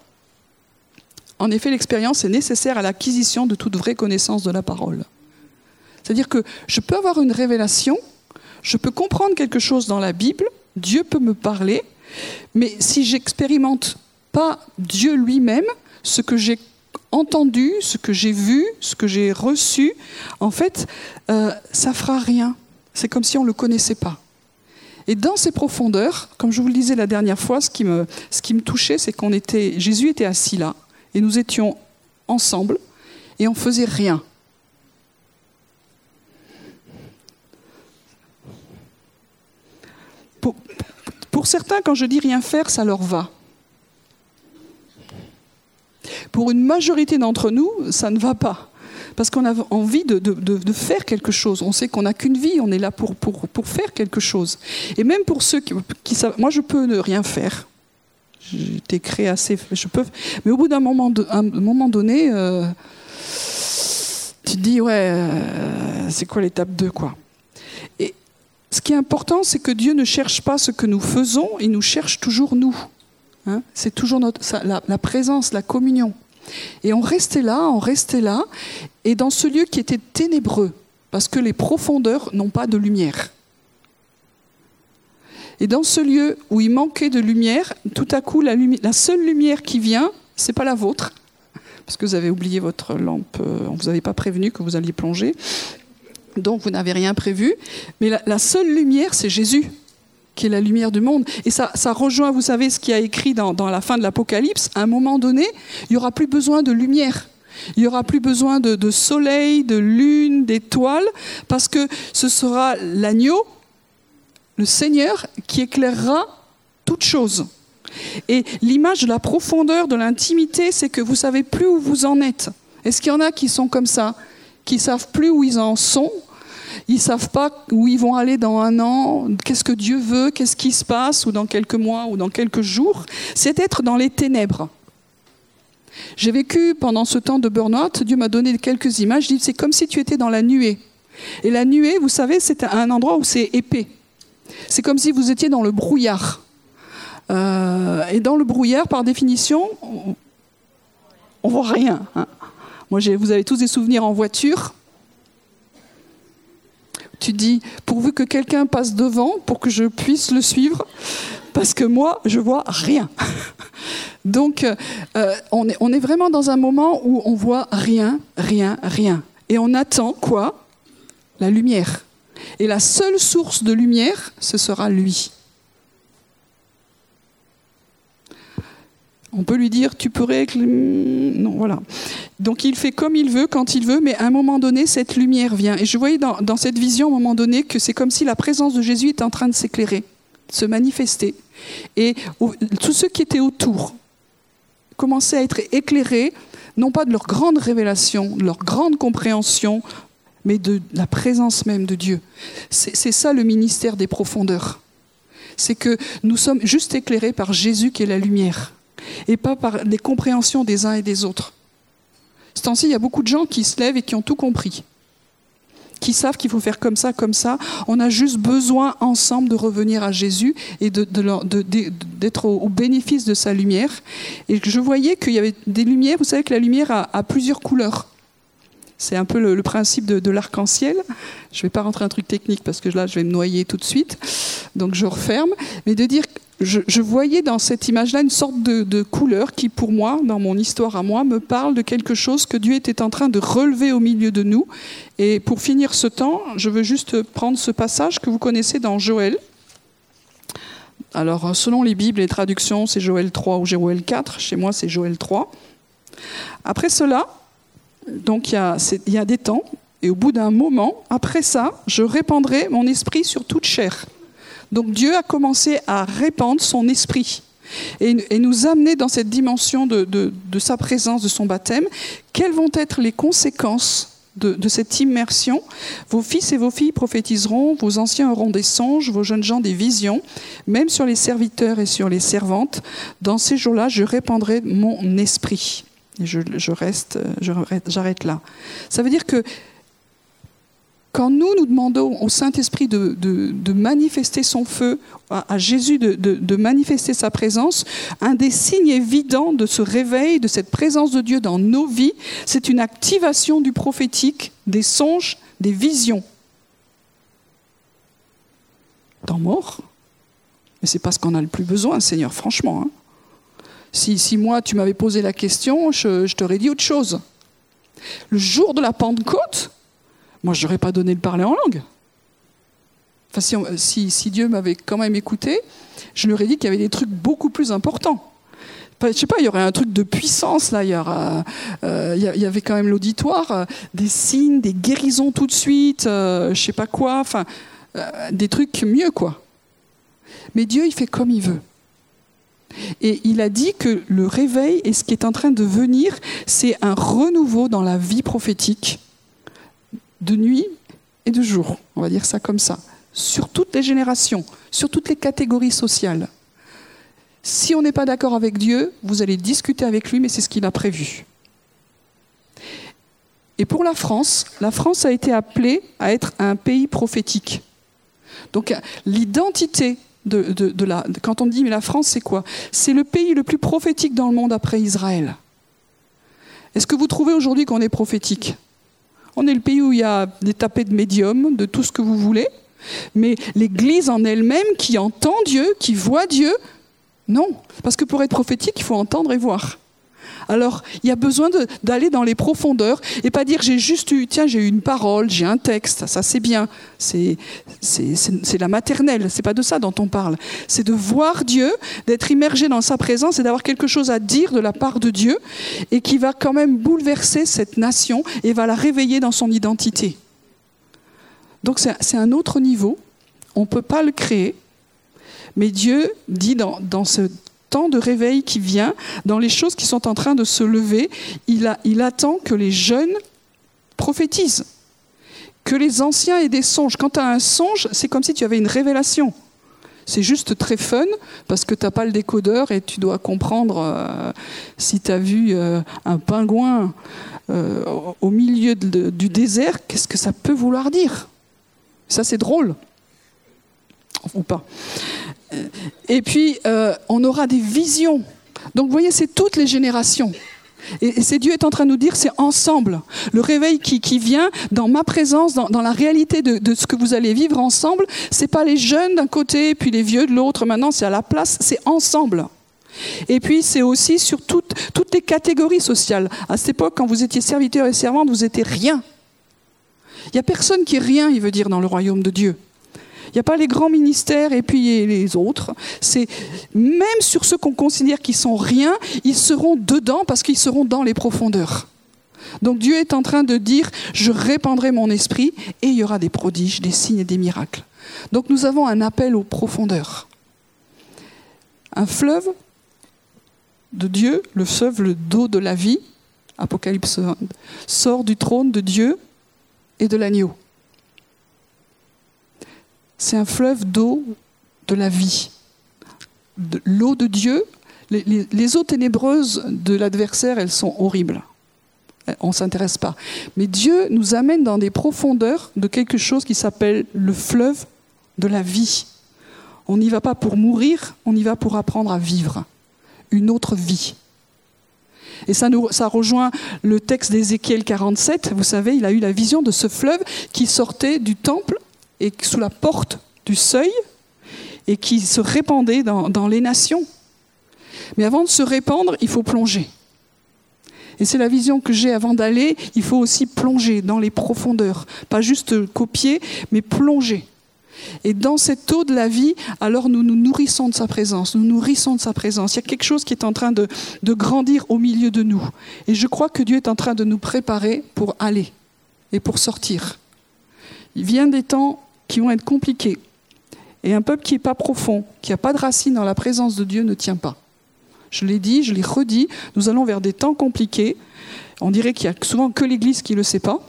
En effet, l'expérience est nécessaire à l'acquisition de toute vraie connaissance de la parole. C'est-à-dire que je peux avoir une révélation, je peux comprendre quelque chose dans la Bible, Dieu peut me parler, mais si j'expérimente pas Dieu lui-même, ce que j'ai entendu, ce que j'ai vu, ce que j'ai reçu, en fait, euh, ça fera rien. C'est comme si on ne le connaissait pas. Et dans ces profondeurs, comme je vous le disais la dernière fois, ce qui me, ce qui me touchait, c'est qu'on était, Jésus était assis là, et nous étions ensemble, et on faisait rien. Pour, pour certains, quand je dis rien faire, ça leur va. Pour une majorité d'entre nous, ça ne va pas. Parce qu'on a envie de, faire quelque chose. On sait qu'on n'a qu'une vie, on est là pour, faire quelque chose. Et même pour ceux qui, savent, moi je peux ne rien faire. Été créé assez, je peux, mais au bout d'un moment, moment donné, euh, tu te dis ouais, euh, c'est quoi l'étape 2 quoi. Et ce qui est important, c'est que Dieu ne cherche pas ce que nous faisons, il nous cherche toujours nous. Hein. c'est toujours notre, la présence, la communion. Et on restait là, on restait là, et dans ce lieu qui était ténébreux, parce que les profondeurs n'ont pas de lumière. Et dans ce lieu où il manquait de lumière, tout à coup, la, seule lumière qui vient, c'est pas la vôtre, parce que vous avez oublié votre lampe, euh, on vous avait pas prévenu que vous alliez plonger, donc vous n'avez rien prévu. Mais la seule lumière, c'est Jésus qui est la lumière du monde. Et ça, ça rejoint, vous savez, ce qui a écrit dans, la fin de l'Apocalypse. À un moment donné, il n'y aura plus besoin de lumière. Il n'y aura plus besoin de, de soleil, de lune, d'étoiles, parce que ce sera l'agneau, le Seigneur, qui éclairera toute chose. Et l'image de la profondeur, de l'intimité, c'est que vous savez plus où vous en êtes. Est-ce qu'il y en a qui sont comme ça, qui savent plus où ils en sont, ils savent pas où ils vont aller dans un an, qu'est-ce que Dieu veut, qu'est-ce qui se passe, ou dans quelques mois, ou dans quelques jours. C'est être dans les ténèbres. J'ai vécu pendant ce temps de burn-out, Dieu m'a donné quelques images, dit c'est comme si tu étais dans la nuée. Et la nuée, vous savez, c'est un endroit où c'est épais. C'est comme si vous étiez dans le brouillard. Euh, et dans le brouillard, par définition, on, ne voit rien. Hein. Moi, vous avez tous des souvenirs en voiture tu dis, pourvu que quelqu'un passe devant pour que je puisse le suivre, parce que moi, je vois rien. [laughs] Donc, euh, on, est, on est vraiment dans un moment où on voit rien, rien, rien. Et on attend quoi? La lumière. Et la seule source de lumière, ce sera lui. On peut lui dire, tu pourrais... Non, voilà. Donc il fait comme il veut, quand il veut, mais à un moment donné, cette lumière vient. Et je voyais dans, cette vision, à un moment donné, que c'est comme si la présence de Jésus était en train de s'éclairer, se manifester. Et tous ceux qui étaient autour commençaient à être éclairés, non pas de leur grande révélation, de leur grande compréhension, mais de la présence même de Dieu. C'est ça le ministère des profondeurs. C'est que nous sommes juste éclairés par Jésus qui est la lumière et pas par les compréhensions des uns et des autres. Ce temps-ci, il y a beaucoup de gens qui se lèvent et qui ont tout compris, qui savent qu'il faut faire comme ça, comme ça. On a juste besoin ensemble de revenir à Jésus et d'être au, bénéfice de sa lumière. Et je voyais qu'il y avait des lumières, vous savez que la lumière a, plusieurs couleurs. C'est un peu le, principe de, de l'arc-en-ciel. Je ne vais pas rentrer un truc technique parce que là, je vais me noyer tout de suite. Donc je referme. Mais de dire je, voyais dans cette image-là une sorte de, couleur qui, pour moi, dans mon histoire à moi, me parle de quelque chose que Dieu était en train de relever au milieu de nous. Et pour finir ce temps, je veux juste prendre ce passage que vous connaissez dans Joël. Alors, selon les Bibles et les traductions, c'est Joël 3 ou Joël 4. Chez moi, c'est Joël 3. Après cela, donc il y a des temps, et au bout d'un moment, après ça, je répandrai mon esprit sur toute chair. Donc Dieu a commencé à répandre son esprit et, nous amener dans cette dimension de, sa présence, de son baptême. Quelles vont être les conséquences de, cette immersion? Vos fils et vos filles prophétiseront, vos anciens auront des songes, vos jeunes gens des visions, même sur les serviteurs et sur les servantes. Dans ces jours-là, je répandrai mon esprit. Et je, je reste, j'arrête là. Ça veut dire que Quand nous, nous demandons au Saint-Esprit de, manifester son feu, à, Jésus de, manifester sa présence, un des signes évidents de ce réveil, de cette présence de Dieu dans nos vies, c'est une activation du prophétique, des songes, des visions. Temps mort Mais c'est pas ce qu'on a le plus besoin, Seigneur, franchement. Hein. Si, si, moi, tu m'avais posé la question, je, je t'aurais dit autre chose. Le jour de la Pentecôte, moi, je n'aurais pas donné le parler en langue. Enfin, si, si, Dieu m'avait quand même écouté, je lui aurais dit qu'il y avait des trucs beaucoup plus importants. Je sais pas, il y aurait un truc de puissance là. Il y, euh, il y avait quand même l'auditoire, euh, des signes, des guérisons tout de suite, euh, je sais pas quoi. Enfin, des trucs mieux quoi. Mais Dieu, il fait comme il veut. Et il a dit que le réveil et ce qui est en train de venir, c'est un renouveau dans la vie prophétique de nuit et de jour, on va dire ça comme ça, sur toutes les générations, sur toutes les catégories sociales. Si on n'est pas d'accord avec Dieu, vous allez discuter avec lui, mais c'est ce qu'il a prévu. Et pour la France, la France a été appelée à être un pays prophétique. Donc l'identité de, la... Quand on dit mais la France, c'est quoi? C'est le pays le plus prophétique dans le monde après Israël. Est-ce que vous trouvez aujourd'hui qu'on est prophétique? On est le pays où il y a des tapés de médiums, de tout ce que vous voulez. Mais l'Église en elle-même qui entend Dieu, qui voit Dieu, non. Parce que pour être prophétique, il faut entendre et voir. Alors, il y a besoin d'aller dans les profondeurs et pas dire j'ai juste eu, tiens, j'ai eu une parole, j'ai un texte, ça c'est bien. C'est la maternelle, c'est pas de ça dont on parle. C'est de voir Dieu, d'être immergé dans sa présence et d'avoir quelque chose à dire de la part de Dieu et qui va quand même bouleverser cette nation et va la réveiller dans son identité. Donc c'est un autre niveau, on ne peut pas le créer, mais Dieu dit dans, dans ce de réveil qui vient, dans les choses qui sont en train de se lever, il attend que les jeunes prophétisent, que les anciens aient des songes. Quand tu as un songe, c'est comme si tu avais une révélation. C'est juste très fun parce que tu n'as pas le décodeur et tu dois comprendre euh, si tu as vu euh, un pingouin euh, au milieu du désert, qu'est-ce que ça peut vouloir dire? Ça, c'est drôle. Ou pas. Et puis, euh, on aura des visions. Donc, vous voyez, c'est toutes les générations. Et, c'est Dieu est en train de nous dire, c'est ensemble. Le réveil qui, vient dans ma présence, dans, la réalité de, ce que vous allez vivre ensemble, c'est pas les jeunes d'un côté, puis les vieux de l'autre. Maintenant, c'est à la place, c'est ensemble. Et puis, c'est aussi sur toutes, toutes les catégories sociales. À cette époque, quand vous étiez serviteur et servante, vous étiez rien. Il n'y a personne qui est rien, il veut dire, dans le royaume de Dieu. Il n'y a pas les grands ministères et puis les autres. C'est même sur ceux qu'on considère qui sont rien, ils seront dedans parce qu'ils seront dans les profondeurs. Donc Dieu est en train de dire, je répandrai mon esprit et il y aura des prodiges, des signes et des miracles. Donc nous avons un appel aux profondeurs. Un fleuve de Dieu, le fleuve, le dos de la vie, Apocalypse sort du trône de Dieu et de l'agneau c'est un fleuve d'eau de la vie. L'eau de Dieu, les, eaux ténébreuses de l'adversaire, elles sont horribles. On ne s'intéresse pas. Mais Dieu nous amène dans des profondeurs de quelque chose qui s'appelle le fleuve de la vie. On n'y va pas pour mourir, on y va pour apprendre à vivre une autre vie. Et ça, rejoint le texte d'Ézéchiel 47. Vous savez, il a eu la vision de ce fleuve qui sortait du temple et sous la porte du seuil et qui se répandait dans, les nations. Mais avant de se répandre, il faut plonger. Et c'est la vision que j'ai avant d'aller, il faut aussi plonger dans les profondeurs, pas juste copier, mais plonger. Et dans cette eau de la vie, alors nous nous nourrissons de sa présence, nous nourrissons de sa présence. Il y a quelque chose qui est en train de, de grandir au milieu de nous. Et je crois que Dieu est en train de nous préparer pour aller et pour sortir. Il vient des temps qui vont être compliqués. Et un peuple qui n'est pas profond, qui n'a pas de racines dans la présence de Dieu, ne tient pas. Je l'ai dit, je l'ai redit, nous allons vers des temps compliqués. On dirait qu'il n'y a souvent que l'Église qui ne le sait pas.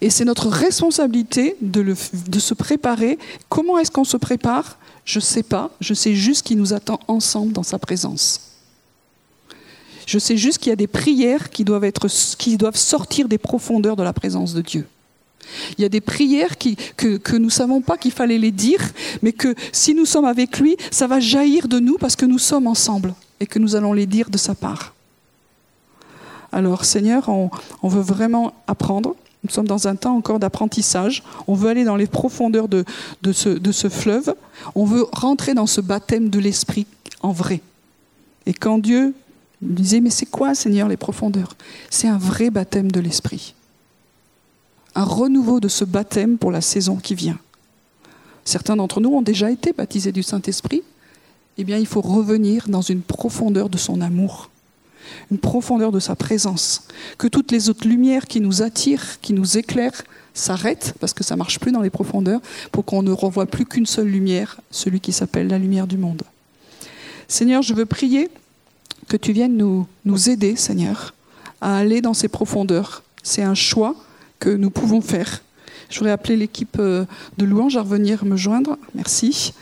Et c'est notre responsabilité de, se préparer. Comment est-ce qu'on se prépare? Je ne sais pas. Je sais juste qu'il nous attend ensemble dans sa présence. Je sais juste qu'il y a des prières qui doivent sortir des profondeurs de la présence de Dieu. Il y a des prières que, nous ne savons pas qu'il fallait les dire, mais que si nous sommes avec lui, ça va jaillir de nous parce que nous sommes ensemble et que nous allons les dire de sa part. Alors Seigneur, on, veut vraiment apprendre. Nous sommes dans un temps encore d'apprentissage. On veut aller dans les profondeurs de, de, ce, de ce fleuve. On veut rentrer dans ce baptême de l'Esprit en vrai. Et quand Dieu disait, mais c'est quoi Seigneur les profondeurs? C'est un vrai baptême de l'Esprit. Un renouveau de ce baptême pour la saison qui vient. Certains d'entre nous ont déjà été baptisés du Saint-Esprit. Eh bien, il faut revenir dans une profondeur de son amour une profondeur de sa présence, que toutes les autres lumières qui nous attirent, qui nous éclairent, s'arrêtent, parce que ça marche plus dans les profondeurs, pour qu'on ne revoie plus qu'une seule lumière, celui qui s'appelle la lumière du monde. Seigneur, je veux prier que tu viennes nous, nous aider, Seigneur, à aller dans ces profondeurs. C'est un choix que nous pouvons faire. Je voudrais appeler l'équipe euh, de louange à revenir me joindre. Merci.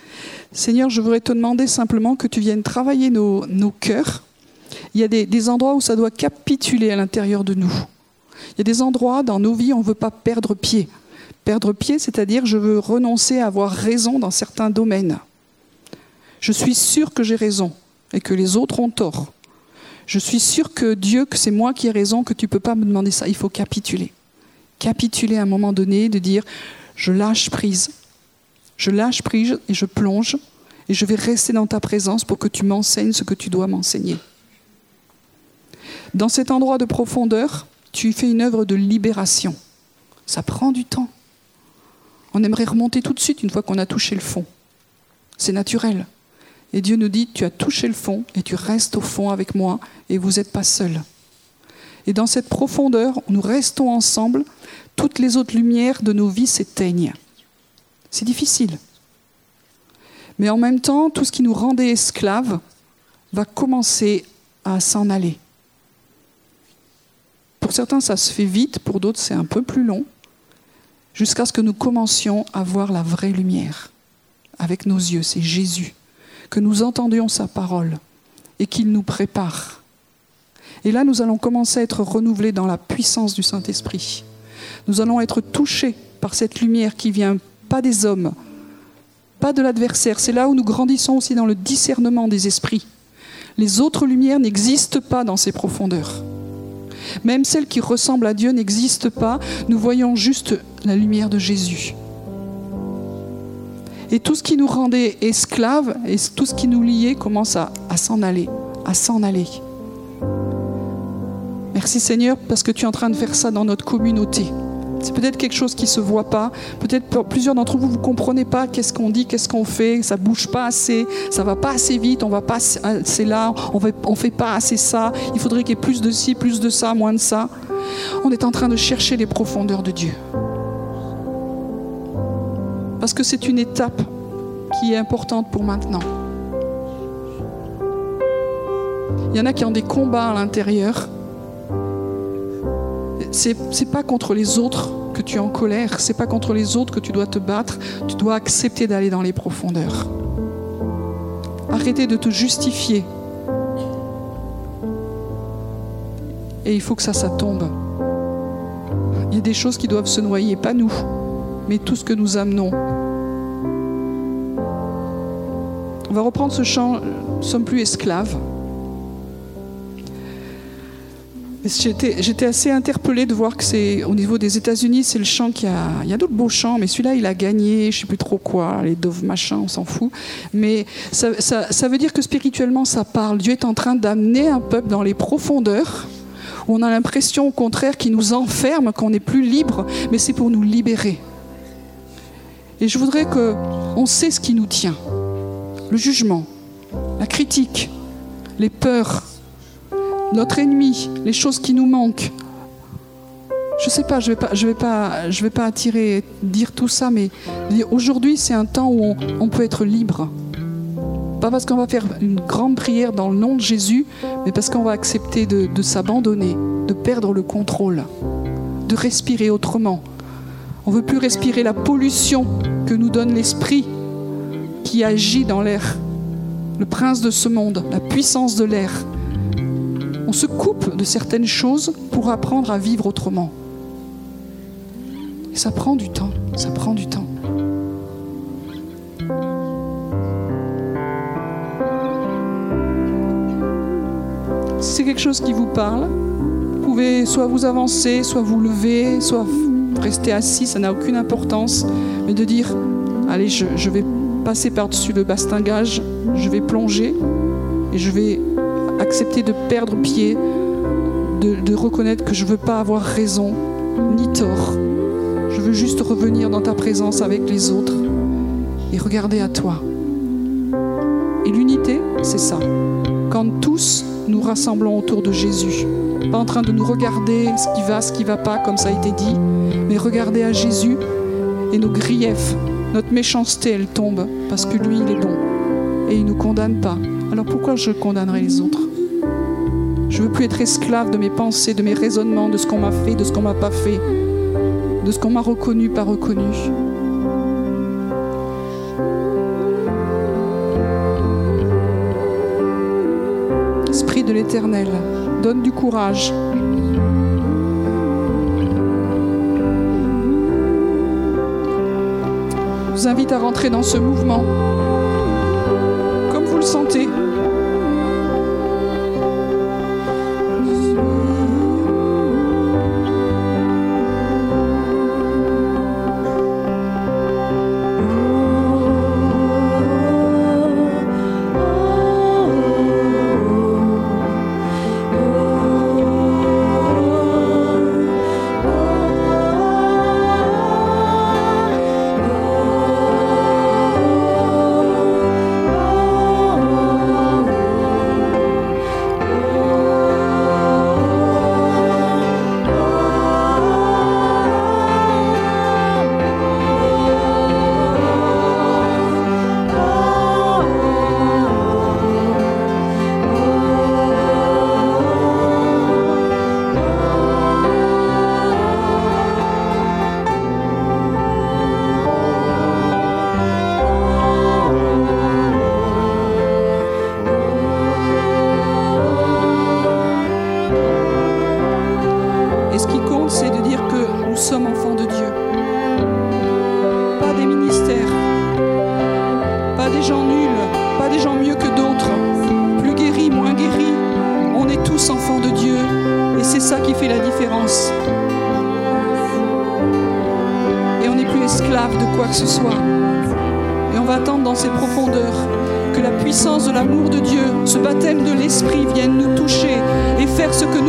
Seigneur, je voudrais te demander simplement que tu viennes travailler nos, nos cœurs il y a des, endroits où ça doit capituler à l'intérieur de nous. Il y a des endroits dans nos vies où on ne veut pas perdre pied. Perdre pied, c'est-à-dire je veux renoncer à avoir raison dans certains domaines. Je suis sûr que j'ai raison et que les autres ont tort. Je suis sûr que Dieu, que c'est moi qui ai raison, que tu ne peux pas me demander ça. Il faut capituler. Capituler à un moment donné, de dire je lâche prise. Je lâche prise et je plonge et je vais rester dans ta présence pour que tu m'enseignes ce que tu dois m'enseigner. Dans cet endroit de profondeur, tu fais une œuvre de libération. Ça prend du temps. On aimerait remonter tout de suite une fois qu'on a touché le fond. C'est naturel. Et Dieu nous dit, tu as touché le fond et tu restes au fond avec moi et vous n'êtes pas seul. Et dans cette profondeur, nous restons ensemble, toutes les autres lumières de nos vies s'éteignent. C'est difficile. Mais en même temps, tout ce qui nous rendait esclaves va commencer à s'en aller. Pour certains, ça se fait vite, pour d'autres, c'est un peu plus long, jusqu'à ce que nous commencions à voir la vraie lumière avec nos yeux, c'est Jésus, que nous entendions sa parole et qu'il nous prépare. Et là, nous allons commencer à être renouvelés dans la puissance du Saint-Esprit. Nous allons être touchés par cette lumière qui vient pas des hommes, pas de l'adversaire. C'est là où nous grandissons aussi dans le discernement des esprits. Les autres lumières n'existent pas dans ces profondeurs. Même celle qui ressemble à Dieu n'existe pas. Nous voyons juste la lumière de Jésus. Et tout ce qui nous rendait esclaves et tout ce qui nous liait commence à, s'en aller, à s'en aller. Merci Seigneur parce que tu es en train de faire ça dans notre communauté. C'est peut-être quelque chose qui ne se voit pas. Peut-être plusieurs d'entre vous, vous ne comprenez pas qu'est-ce qu'on dit, qu'est-ce qu'on fait. Ça bouge pas assez, ça va pas assez vite, on va pas assez là, on ne fait pas assez ça. Il faudrait qu'il y ait plus de ci, plus de ça, moins de ça. On est en train de chercher les profondeurs de Dieu. Parce que c'est une étape qui est importante pour maintenant. Il y en a qui ont des combats à l'intérieur c'est n'est pas contre les autres que tu es en colère, c'est pas contre les autres que tu dois te battre, tu dois accepter d'aller dans les profondeurs. Arrêtez de te justifier. Et il faut que ça, ça tombe. Il y a des choses qui doivent se noyer, pas nous, mais tout ce que nous amenons. On va reprendre ce chant, nous sommes plus esclaves. J'étais assez interpellée de voir que c'est au niveau des États-Unis, c'est le chant qui a. Il y a d'autres beaux chants, mais celui-là, il a gagné, je sais plus trop quoi, les Dove machin, on s'en fout. Mais ça, ça, veut dire que spirituellement, ça parle. Dieu est en train d'amener un peuple dans les profondeurs où on a l'impression, au contraire, qu'il nous enferme, qu'on n'est plus libre, mais c'est pour nous libérer. Et je voudrais que on sait ce qui nous tient le jugement, la critique, les peurs notre ennemi, les choses qui nous manquent. Je ne sais pas, je ne vais, pas, vais, pas, attirer, dire tout ça, mais aujourd'hui, c'est un temps où on, peut être libre. Pas parce qu'on va faire une grande prière dans le nom de Jésus, mais parce qu'on va accepter de, de s'abandonner, de perdre le contrôle, de respirer autrement. On ne veut plus respirer la pollution que nous donne l'esprit qui agit dans l'air, le prince de ce monde, la puissance de l'air on se coupe de certaines choses pour apprendre à vivre autrement. Ça prend du temps, ça prend du temps. Si c'est quelque chose qui vous parle, vous pouvez soit vous avancer, soit vous lever, soit rester assis, ça n'a aucune importance, mais de dire, allez, je, je vais passer par-dessus le bastingage, je vais plonger et je vais accepter de perdre pied, de, reconnaître que je ne veux pas avoir raison ni tort. Je veux juste revenir dans ta présence avec les autres et regarder à toi. Et l'unité, c'est ça. Quand tous nous rassemblons autour de Jésus, pas en train de nous regarder ce qui va, ce qui va pas, comme ça a été dit, mais regarder à Jésus et nos griefs, notre méchanceté, elle tombe parce que lui, il est bon et il ne nous condamne pas. Alors pourquoi je condamnerai les autres? Je veux plus être esclave de mes pensées, de mes raisonnements, de ce qu'on m'a fait, de ce qu'on m'a pas fait, de ce qu'on m'a reconnu, pas reconnu. Esprit de l'Éternel, donne du courage. Je vous invite à rentrer dans ce mouvement l'Esprit vienne nous toucher et faire ce que nous,